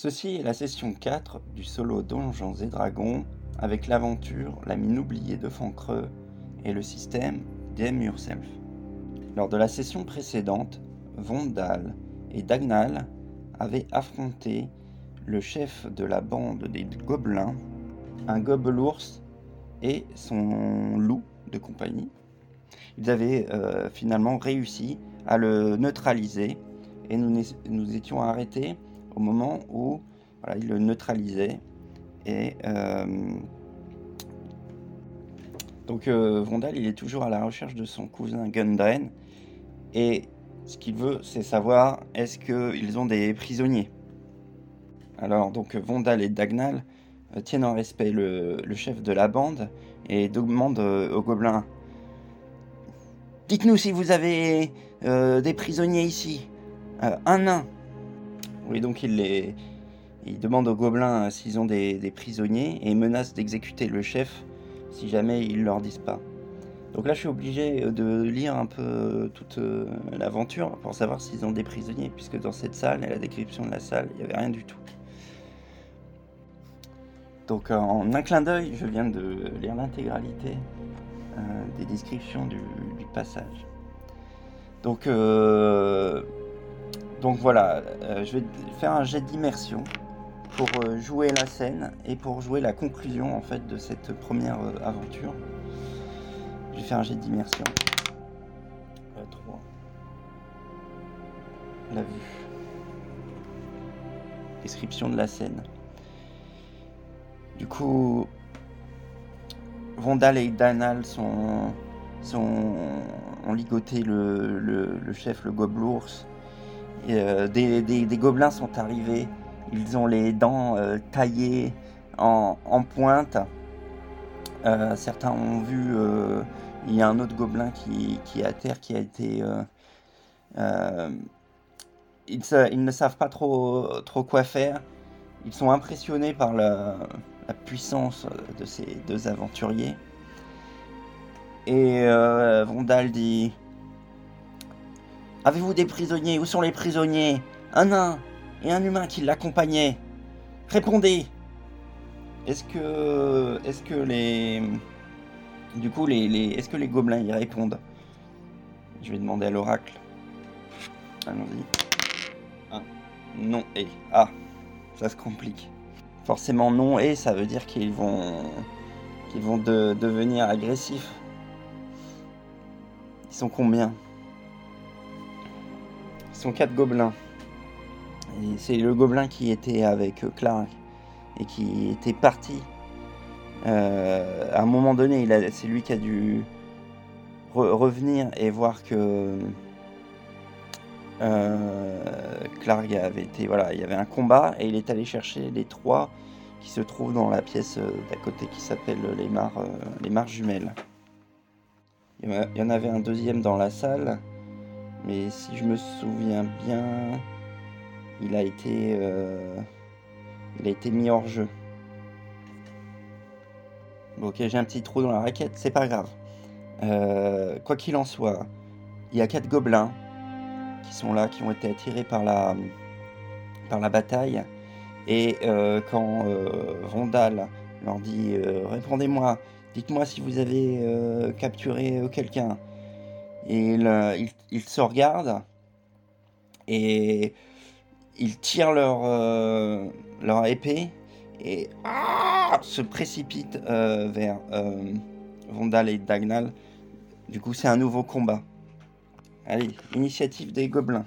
Ceci est la session 4 du solo Donjons et Dragons avec l'aventure La mine oubliée de Fancreux et le système DM Yourself. Lors de la session précédente, Vondal et Dagnal avaient affronté le chef de la bande des gobelins, un gobelours et son loup de compagnie. Ils avaient euh, finalement réussi à le neutraliser et nous étions arrêtés au moment où il le neutralisait. Et euh, donc euh, Vondal, il est toujours à la recherche de son cousin Gundren. Et ce qu'il veut, c'est savoir est-ce qu'ils ont des prisonniers. Alors donc Vondal et Dagnal euh, tiennent en respect le, chef de la bande et demandent aux gobelins Dites-nous si vous avez des prisonniers ici. un nain, donc il, les... il demande aux gobelins euh, s'ils ont des, prisonniers et menace d'exécuter le chef si jamais ils leur disent pas. Donc là, je suis obligé euh, de lire un peu euh, toute l'aventure pour savoir s'ils ont des prisonniers, puisque dans cette salle et la description de la salle, il n'y avait rien du tout. Donc en un clin d'œil, je viens de lire l'intégralité des descriptions du, passage. Donc donc voilà, euh, je vais faire un jet d'immersion pour euh, jouer la scène et pour jouer la conclusion en fait de cette première euh, aventure. Je vais faire un jet d'immersion. 3. La vue. Description de la scène. Du coup, Vondal et Danal sont, sont, ont ligoté le, le chef, le gobelours euh, des, gobelins sont arrivés. Ils ont les dents euh, taillées en, pointe. Euh, certains ont vu. il y a un autre gobelin qui, est à terre qui a été. Ils, ne savent pas trop, trop quoi faire. Ils sont impressionnés par la, puissance de ces deux aventuriers. Et Vondal dit Avez-vous des prisonniers? Où sont les prisonniers? Un nain et un humain qui l'accompagnaient. Répondez Est-ce que. Est-ce que les. Du coup, les, les... est-ce que les gobelins y répondent? Je vais demander à l'oracle. Allons-y. Ah, non et. Ah, ça se complique. Forcément non et ça veut dire qu'ils vont. qu'ils vont devenir agressifs. Ils sont combien? Sont quatre gobelins. C'est le gobelin qui était avec euh, Clark et qui était parti. Euh, à un moment donné, c'est lui qui a dû revenir et voir que euh, Clark avait été. Voilà, il y avait un combat et il est allé chercher les trois qui se trouvent dans la pièce d'à côté qui s'appelle les mares, les mares jumelles. Il y en avait un deuxième dans la salle mais si je me souviens bien, il a été, euh, il a été mis hors jeu. ok, j'ai un petit trou dans la raquette, c'est pas grave. Euh, quoi qu'il en soit, il y a quatre gobelins qui sont là, qui ont été attirés par la, par la bataille. Et euh, quand Rondal leur dit Répondez-moi, dites-moi si vous avez capturé quelqu'un. Et ils, se regardent et ils tirent leur, euh, leur épée et ah, se précipitent euh, vers euh, Vondal et Dagnal. Du coup, c'est un nouveau combat. Allez, initiative des gobelins.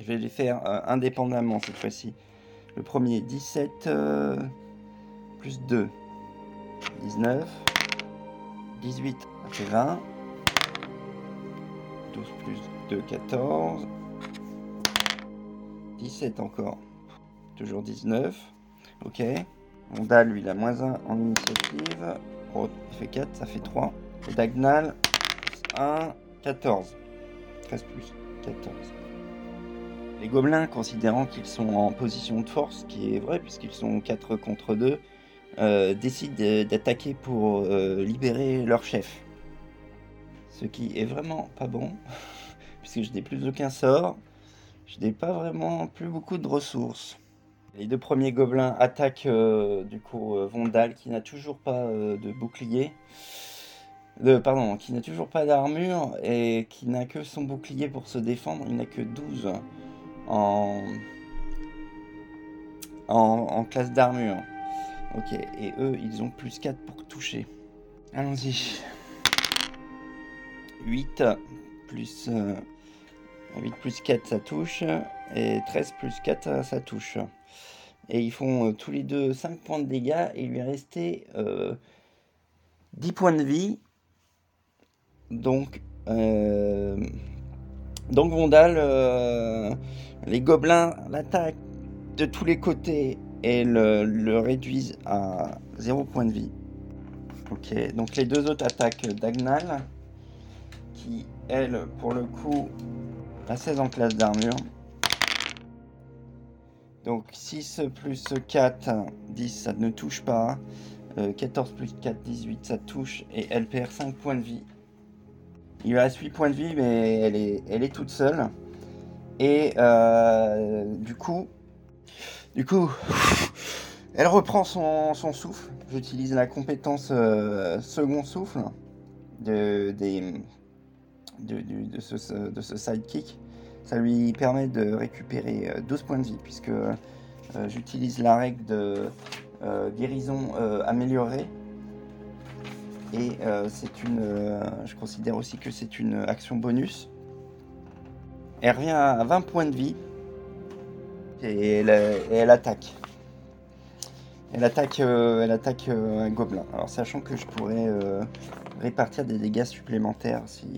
Je vais les faire indépendamment cette fois-ci. Le premier, 17 plus 2. 19. 18, ça fait 20. 12 plus 2, 14. 17 encore. Toujours 19. Ok. Mondal, lui, il a moins 1 en initiative. Oh, fait 4, ça fait 3. Et Dagnal, 1, 14. 13 plus 14. Les gobelins, considérant qu'ils sont en position de force, ce qui est vrai puisqu'ils sont 4 contre 2, euh, décident d'attaquer pour euh, libérer leur chef ce qui est vraiment pas bon, puisque je n'ai plus aucun sort. je n'ai pas vraiment plus beaucoup de ressources. Les deux premiers gobelins attaquent euh, du coup euh, Vondal qui n'a toujours pas de bouclier. pardon, qui n'a toujours pas d'armure et qui n'a que son bouclier pour se défendre. Il n'a que 12 en, en, classe d'armure. Ok, et eux, ils ont plus 4 pour toucher. Allons-y. 8 plus, 8 euh, plus 4, ça touche. Et 13 plus 4, ça touche. Et ils font euh, tous les deux 5 points de dégâts. Et il lui est resté 10 euh, points de vie. Donc, donc Vondal, les gobelins l'attaquent de tous les côtés et le, réduisent à 0 point de vie. Ok, donc les deux autres attaquent Dagnal, qui, elle, pour le coup, a 16 en classe d'armure. Donc 6 plus 4, 10, ça ne touche pas. 14 euh, plus 4, 18, ça touche. Et elle perd 5 points de vie. Il lui reste 8 points de vie, mais elle est, toute seule. Et euh, du coup, du coup, elle reprend son, souffle. J'utilise la compétence euh, second souffle de, de, ce, sidekick. Ça lui permet de récupérer 12 euh, points de vie puisque euh, j'utilise la règle de guérison améliorée. Et c'est une. je considère aussi que c'est une action bonus. Elle revient à 20 points de vie et elle, attaque. Elle attaque, euh, elle attaque euh, un gobelin. Alors sachant que je pourrais euh, répartir des dégâts supplémentaires si,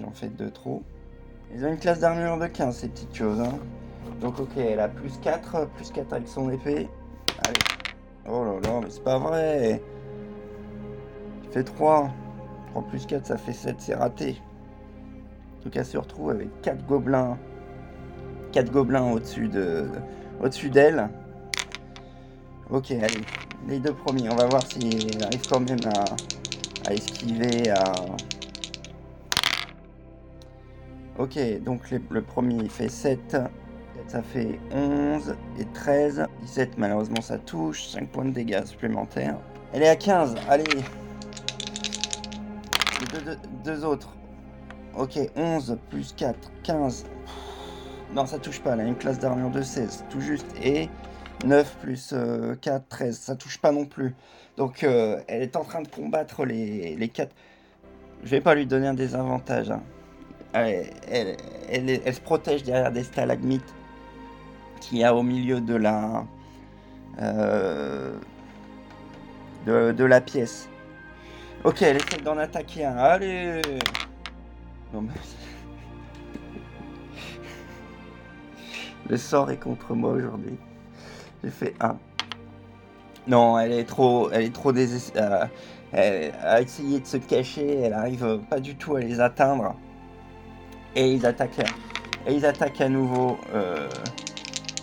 j'en fais de trop. Ils ont une classe d'armure de 15 ces petites choses. Hein. Donc ok, elle a plus 4, plus 4 avec son épée. Allez. Oh là là, mais c'est pas vrai. Il fait 3. 3 plus 4, ça fait 7, c'est raté. En tout cas, se retrouve avec 4 gobelins quatre gobelins au-dessus de, au-dessus d'elle. Ok, allez, les deux premiers. On va voir s'il arrive quand même à, esquiver. À... Ok, donc le premier il fait 7. Ça fait 11 et 13. 17, malheureusement, ça touche. 5 points de dégâts supplémentaires. Elle est à 15. Allez. Les deux, autres. Ok, 11 plus 4, 15. Non, ça touche pas. Elle une classe d'armure de 16, tout juste. Et 9 plus 4, 13. Ça touche pas non plus. Donc, euh, elle est en train de combattre les, les 4. Je vais pas lui donner un désavantage. Hein. Elle, se protège derrière des stalagmites qu'il y a au milieu de la. Euh, de, la pièce. Ok, elle essaie d'en attaquer un. Allez Non. Le sort est contre moi aujourd'hui. J'ai fait 1. Non, elle est trop, elle est trop désespérée. Elle a essayé de se cacher, elle arrive pas du tout à les atteindre. Et ils attaquent, et ils attaquent à nouveau euh,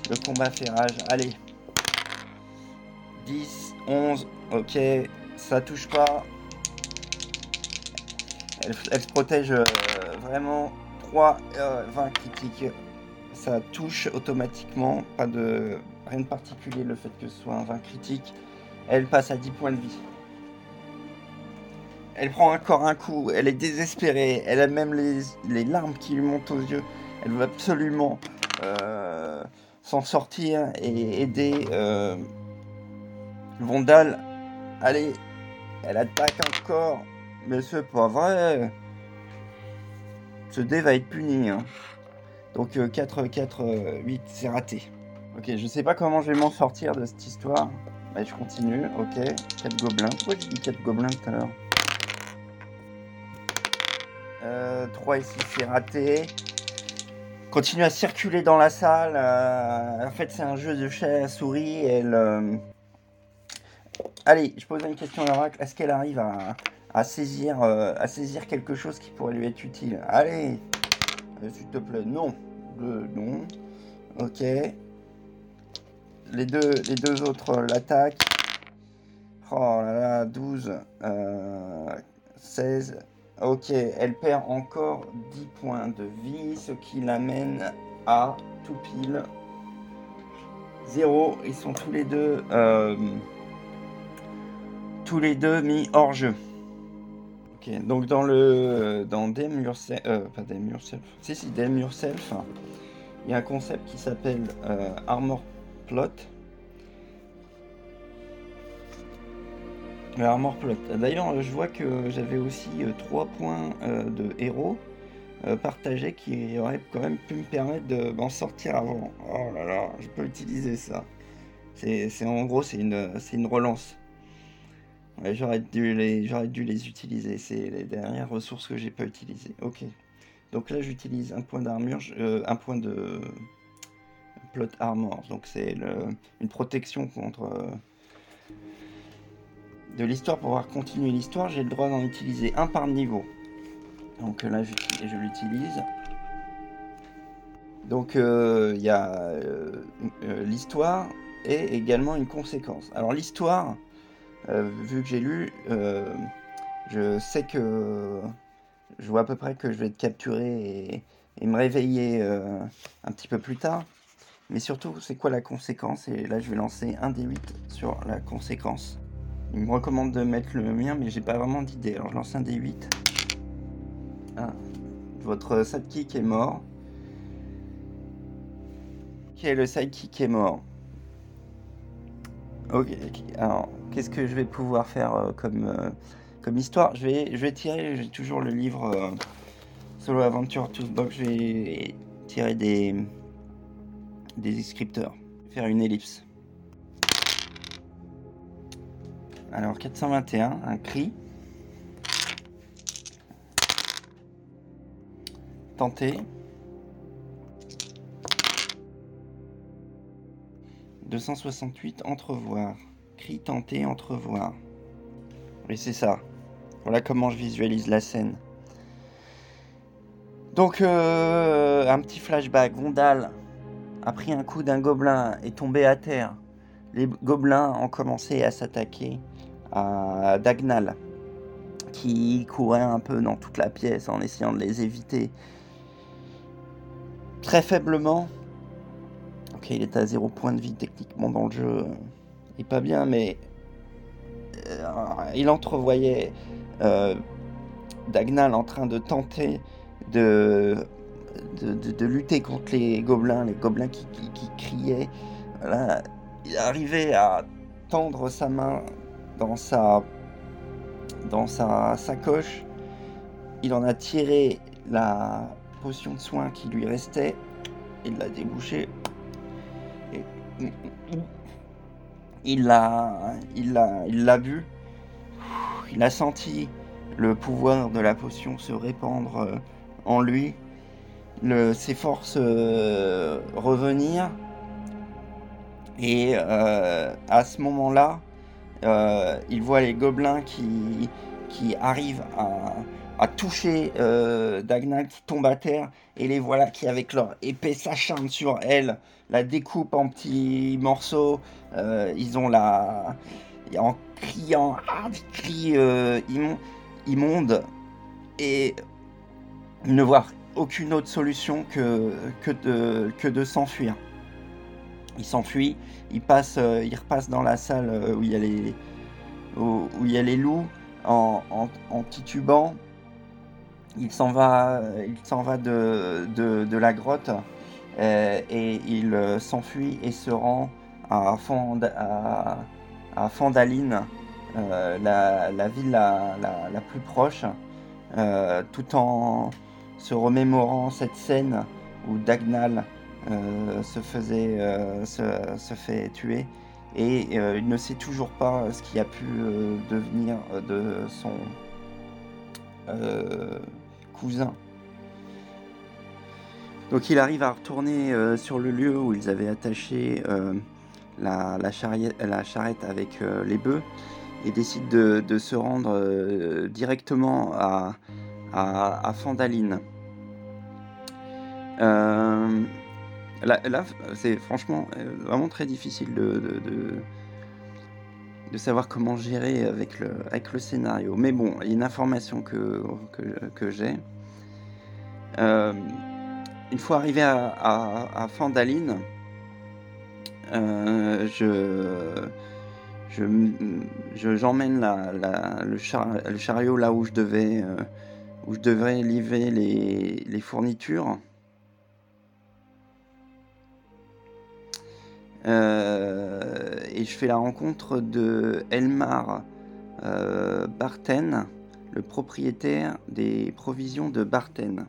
le combat fait rage. Allez. 10, 11, ok, ça touche pas. Elle, se protège euh, vraiment 3, 20 euh, critiques ça touche automatiquement, pas de de particulier le fait que ce soit un 20 critique. Elle passe à 10 points de vie. Elle prend encore un coup, elle est désespérée, elle a même les, larmes qui lui montent aux yeux. Elle veut absolument euh, s'en sortir et aider euh, Vondal. Allez, elle attaque encore, mais c'est pas vrai. Ce dé va être puni. Hein. Donc 4, 4, 8, c'est raté. Ok, je sais pas comment je vais m'en sortir de cette histoire. Mais je continue, ok. 4 gobelins. Pourquoi j'ai dit 4 gobelins tout à l'heure euh, 3 ici, c'est raté. Continue à circuler dans la salle. Euh, en fait, c'est un jeu de chat à souris. Elle. Euh, allez, je pose une question à l'oracle. Est-ce qu'elle arrive à, à saisir, euh, à saisir quelque chose qui pourrait lui être utile? Allez s'il te plaît, non. non. Ok. Les deux, les deux autres l'attaquent. Oh là là, 12, 16. Ok, elle perd encore 10 points de vie, ce qui l'amène à tout pile 0. Ils sont tous les deux euh, tous les deux mis hors jeu. Ok, donc dans le dans Yourself, euh, pas Dem Yourself, si si il y a un concept qui s'appelle euh, Armor Plot. Le Plot. D'ailleurs, je vois que j'avais aussi trois points de héros partagés qui auraient quand même pu me permettre de m'en sortir avant. Oh là là, je peux utiliser ça. C'est en gros, c'est une, une relance. j'aurais dû, les, dû les utiliser. C'est les dernières ressources que j'ai pas utilisées. Ok. Donc là, j'utilise un point d'armure, euh, un point de plot armor. Donc c'est une protection contre euh, de l'histoire pour pouvoir continuer l'histoire. J'ai le droit d'en utiliser un par niveau. Donc là, je l'utilise. Donc euh, il y a l'histoire et également une conséquence. Alors l'histoire, vu que j'ai lu, je sais que je vois à peu près que je vais être capturé et, me réveiller euh, un petit peu plus tard. Mais surtout, c'est quoi la conséquence? Et là, je vais lancer un des 8 sur la conséquence. Il me recommande de mettre le mien, mais j'ai pas vraiment d'idée. Alors, je lance un des 8. Ah, votre sidekick est mort. Ok, le sidekick est mort? Ok, alors, qu'est-ce que je vais pouvoir faire euh, comme. Euh, comme histoire, je vais, je vais tirer, j'ai toujours le livre euh, Solo Adventure Toolbox, je vais tirer des, des descripteurs, faire une ellipse. Alors 421, un cri. Tenter. 268, entrevoir. Cri, tenter, entrevoir. Oui, c'est ça. Voilà comment je visualise la scène. Donc, euh, un petit flashback. Vondal a pris un coup d'un gobelin et tombé à terre. Les gobelins ont commencé à s'attaquer à Dagnal, qui courait un peu dans toute la pièce en essayant de les éviter. Très faiblement. Ok, il est à zéro point de vie techniquement dans le jeu. Il est pas bien, mais euh, il entrevoyait euh, Dagnal en train de tenter de, de, lutter contre les gobelins, les gobelins qui, criaient. il arrivait à tendre sa main dans sa, dans sa sacoche. Il en a tiré la potion de soin qui lui restait. Il l'a débouché. il l'a il il l'a vu il a senti le pouvoir de la potion se répandre euh, en lui le, ses forces euh, revenir et euh, à ce moment là il voit les gobelins qui qui arrivent à, toucher Dagnal qui tombe à terre et les voilà qui avec leur épée s'acharnent sur elle la découpe en petits morceaux. Euh, ils ont la. En criant, ah, des cris euh, immondes. Et ne voir aucune autre solution que, que de, que de s'enfuir. Il s'enfuit, il, passe, euh, il repasse dans la salle où il y a les, où, il y a les loups en, en, titubant. Il s'en va, il s'en va de, de, de, la grotte euh, et il euh, s'enfuit et se rend à, Fandaline, euh, la, ville la, plus proche, tout en se remémorant cette scène où Dagnal se, faisait, se, fait tuer et il ne sait toujours pas ce qui a pu devenir de son cousin. Donc il arrive à retourner euh, sur le lieu où ils avaient attaché euh, la, charrette avec euh, les bœufs et décide de, se rendre directement à, Fandaline. Là, c'est franchement vraiment très difficile de, de, savoir comment gérer avec le, avec le scénario. Mais bon, il y a une information que, que, j'ai une fois arrivé à, à, Fandaline, euh, je, je, j'emmène le, chariot là où je devais, euh, où je devais livrer les, les fournitures. Euh, et je fais la rencontre de Elmar Barten, le propriétaire des provisions de Barten.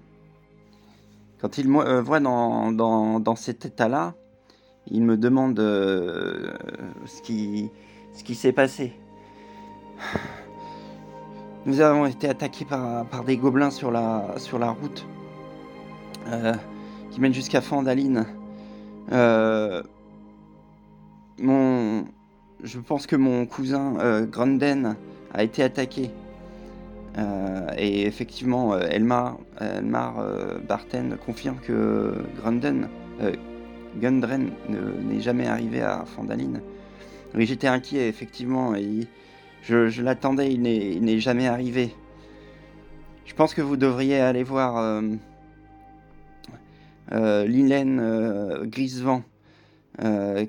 Quand il me euh, voit dans, dans, cet état-là, il me demande euh, ce qui, ce qui s'est passé. Nous avons été attaqués par, par des gobelins sur la, sur la route euh, qui mène jusqu'à Fandaline. Mon, je pense que mon cousin Grunden a été attaqué. Euh, et effectivement, euh, Elmar, Elmar euh, confirme que Grunden, Gundren n'est jamais arrivé à Fandaline. Oui, j'étais inquiet, effectivement, et je, l'attendais, il n'est jamais arrivé. Je pense que vous devriez aller voir euh, Lilène Grisevent,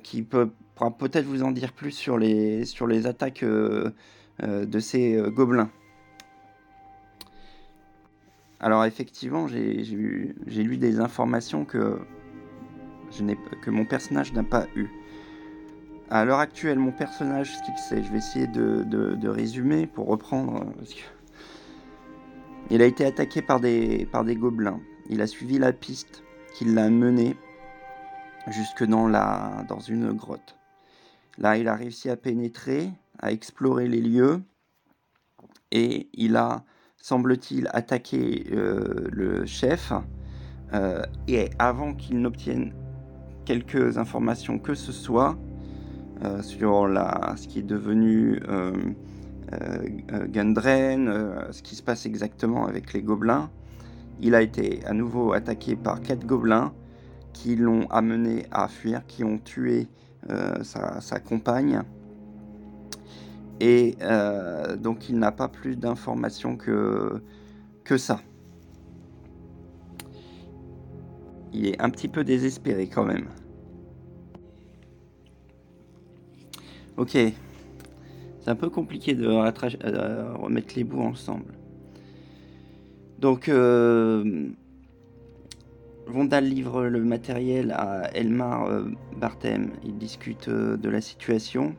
qui peut, pourra peut-être vous en dire plus sur les, sur les attaques de ces gobelins. Alors effectivement, j'ai lu des informations que, que mon personnage n'a pas eu. À l'heure actuelle, mon personnage, ce qu'il sait, je vais essayer de, résumer pour reprendre. Il a été attaqué par des, par des gobelins. Il a suivi la piste qui l'a mené jusque dans, la, dans une grotte. Là, il a réussi à pénétrer, à explorer les lieux, et il a semble-t-il, attaquer euh, le chef. Euh, et avant qu'il n'obtienne quelques informations que ce soit euh, sur ce qui est devenu Gundren, ce qui se passe exactement avec les gobelins, il a été à nouveau attaqué par quatre gobelins qui l'ont amené à fuir, qui ont tué sa, compagne et euh, donc il n'a pas plus d'informations que, que ça. Il est un petit peu désespéré quand même. Ok. C'est un peu compliqué de euh, remettre les bouts ensemble. Donc, euh, Vondal livre le matériel à Elmar euh, Bartem. Il discute de la situation.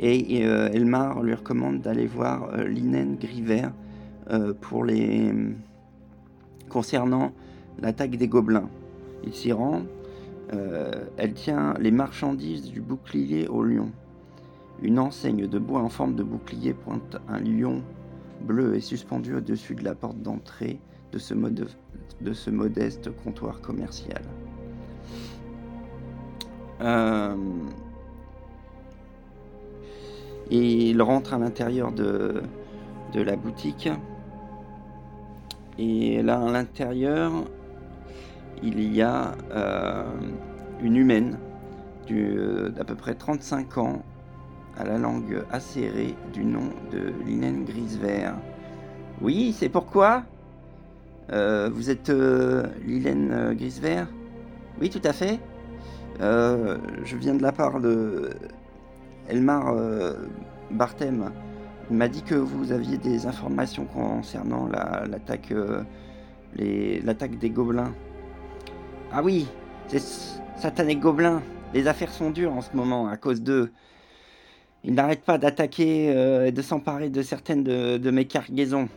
Et euh, Elmar lui recommande d'aller voir euh, Linen Griver euh, pour les concernant l'attaque des gobelins. Il s'y rend. elle tient les marchandises du bouclier au lion. Une enseigne de bois en forme de bouclier pointe un lion bleu et suspendu au-dessus de la porte d'entrée de ce, de ce modeste comptoir commercial. Euh, et il rentre à l'intérieur de, la boutique. Et là, à l'intérieur, il y a euh, une humaine d'à peu près 35 ans, à la langue acérée, du nom de Linen Grisevert. Oui, c'est pourquoi? euh, Vous êtes euh, Linen Grisevert? Oui, tout à fait. je viens de la part de Elmar euh, Bartem m'a dit que vous aviez des informations concernant l'attaque euh, des gobelins. Ah oui, c'est satané gobelins. Les affaires sont dures en ce moment à cause d'eux. Ils n'arrêtent pas d'attaquer euh, et de s'emparer de certaines de, mes cargaisons.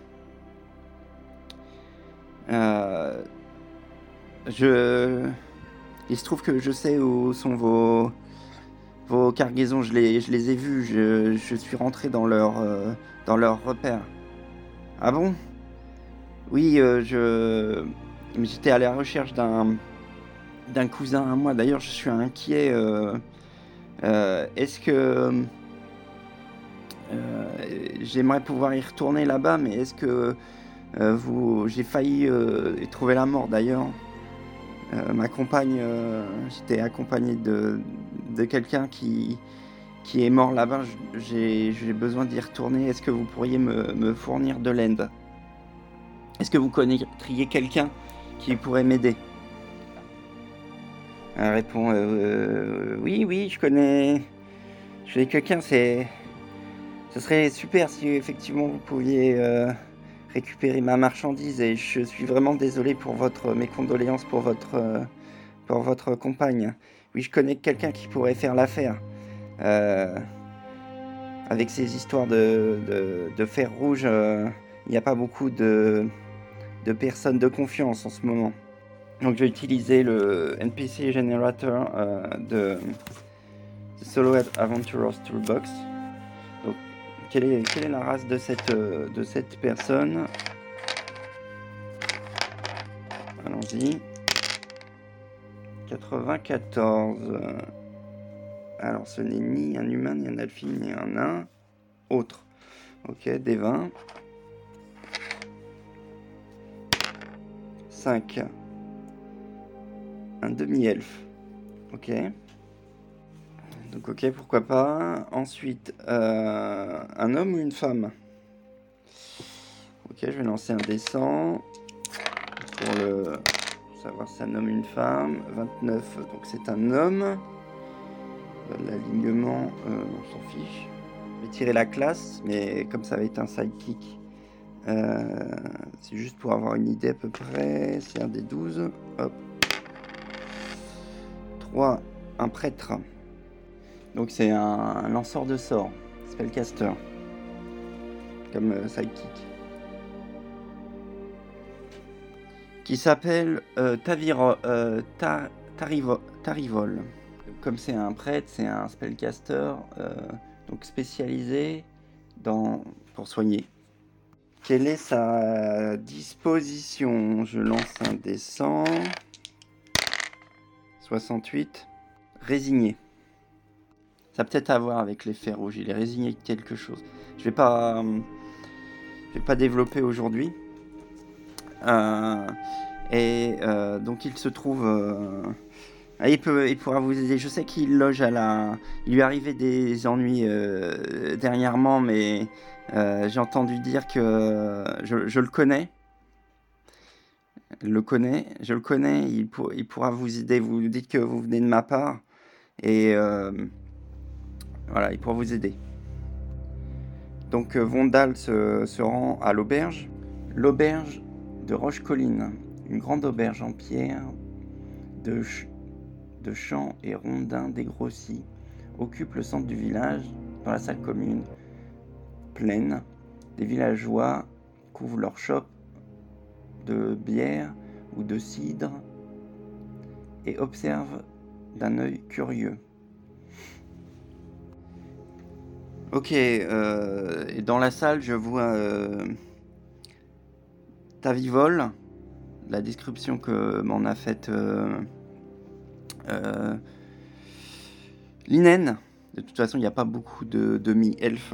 Je... Il se trouve que je sais où sont vos, vos cargaisons, je les, ai vues, je, suis rentré dans leur, euh, dans leur repère. Ah bon? Oui, euh, je j'étais à la recherche d'un d'un cousin à moi. D'ailleurs, je suis inquiet. Euh, est-ce que j'aimerais pouvoir y retourner là-bas, mais est-ce que vous, j'ai failli trouver la mort d'ailleurs. ma compagne, j'étais accompagné de, de quelqu'un qui, qui est mort là-bas, j'ai besoin d'y retourner. Est-ce que vous pourriez me, fournir de l'aide? Est-ce que vous connaîtriez quelqu'un qui pourrait m'aider? Elle répond euh, Oui, oui, je connais. Je connais quelqu'un, c'est. Ce serait super si effectivement vous pouviez euh, récupérer ma marchandise et je suis vraiment désolé pour votre. mes condoléances pour votre. Euh, pour votre compagne. Oui, je connais quelqu'un qui pourrait faire l'affaire. avec ces histoires de, de fer rouge, il n'y a pas beaucoup de de personnes de confiance en ce moment. Donc je vais utiliser le NPC Generator euh, de, Solo Adventurers Toolbox. Quelle est, quelle est la race de cette, euh, de cette personne Allons-y. 94. Alors ce n'est ni un humain, ni un alphine, ni un nain. Autre. Ok, des 20. 5. Un demi-elfe. Ok. Donc ok, pourquoi pas. Ensuite, euh, un homme ou une femme? Ok, je vais lancer un descend. Pour le savoir si c'est un homme ou une femme. 29, donc c'est un homme. L'alignement, euh, on s'en fiche. Je vais tirer la classe, mais comme ça va être un sidekick, euh, c'est juste pour avoir une idée à peu près. C'est un des 12. Hop. 3. Un prêtre. Donc c'est un, lanceur de sorts. Spellcaster. Comme euh, sidekick. Qui s'appelle euh, Taviro, euh, Tarivol. Comme c'est un prêtre, c'est un spellcaster. donc spécialisé dans, pour soigner. Quelle est sa disposition? Je lance un descend. 68. Résigné. Ça peut-être à voir avec l'effet rouge. Il est résigné quelque chose. Je vais pas, je vais pas développer aujourd'hui. Euh, et euh, donc il se trouve. Euh, il, peut, il pourra vous aider. Je sais qu'il loge à la. Il lui arrivait des ennuis dernièrement, mais euh, j'ai entendu dire que je, le connais. Le connais, je le connais, il, pourra vous aider. Vous dites que vous venez de ma part et euh, voilà, il pourra vous aider. Donc euh, Vondal se, rend à l'auberge, l'auberge de Roche-Colline, une grande auberge en pierre de, champs et rondins dégrossis, occupe le centre du village dans la salle commune pleine, des villageois couvrent leurs chopes de bière ou de cidre et observent d'un œil curieux. Ok, euh, et dans la salle, je vois euh, Tavivol, la description que m'en a faite euh, euh, Linen. De toute façon, il n'y a pas beaucoup de demi-elfes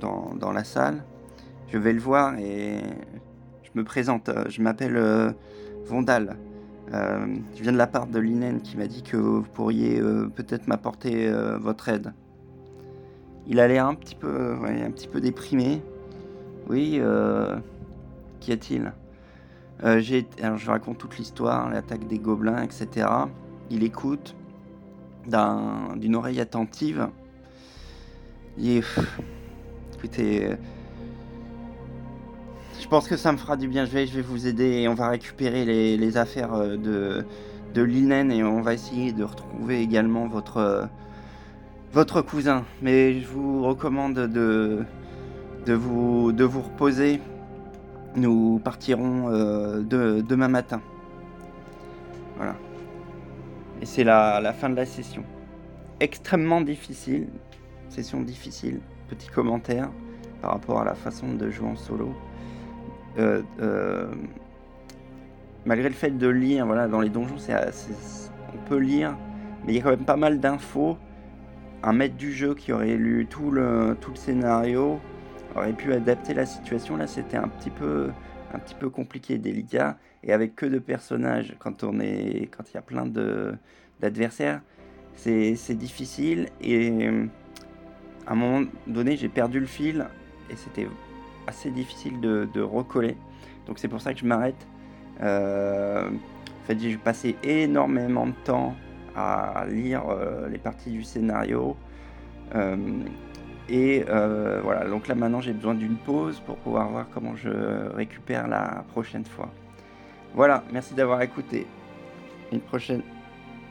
dans, la salle. Je vais le voir et je me présente. Je m'appelle Vondal. Je viens de la part de Linen qui m'a dit que vous pourriez peut-être m'apporter votre aide. Il a l'air un petit peu, un petit peu déprimé. Oui, qu'y a-t-il? Alors je raconte toute l'histoire, l'attaque des gobelins, etc. Il écoute d'une oreille attentive. Écoutez, euh, je pense que ça me fera du bien. Je vais, vous aider et on va récupérer les, affaires euh, de, de Linen et on va essayer de retrouver également votre, euh, votre cousin. Mais je vous recommande de, vous, reposer. Nous partirons de, demain matin. Voilà. Et c'est la, la fin de la session. Extrêmement difficile. Session difficile petit commentaire par rapport à la façon de jouer en solo. Euh, euh, malgré le fait de lire, voilà, dans les donjons, c'est, on peut lire, mais il y a quand même pas mal d'infos. Un maître du jeu qui aurait lu tout le, tout le scénario aurait pu adapter la situation. Là, c'était un petit peu, un petit peu compliqué, délicat, et avec que de personnages, quand on est, quand il y a plein de d'adversaires, c'est, c'est difficile et à un moment donné, j'ai perdu le fil et c'était assez difficile de, recoller. Donc c'est pour ça que je m'arrête. Euh, en fait, j'ai passé énormément de temps à lire les parties du scénario. et voilà, donc là maintenant j'ai besoin d'une pause pour pouvoir voir comment je récupère la prochaine fois. Voilà, merci d'avoir écouté. Une prochaine.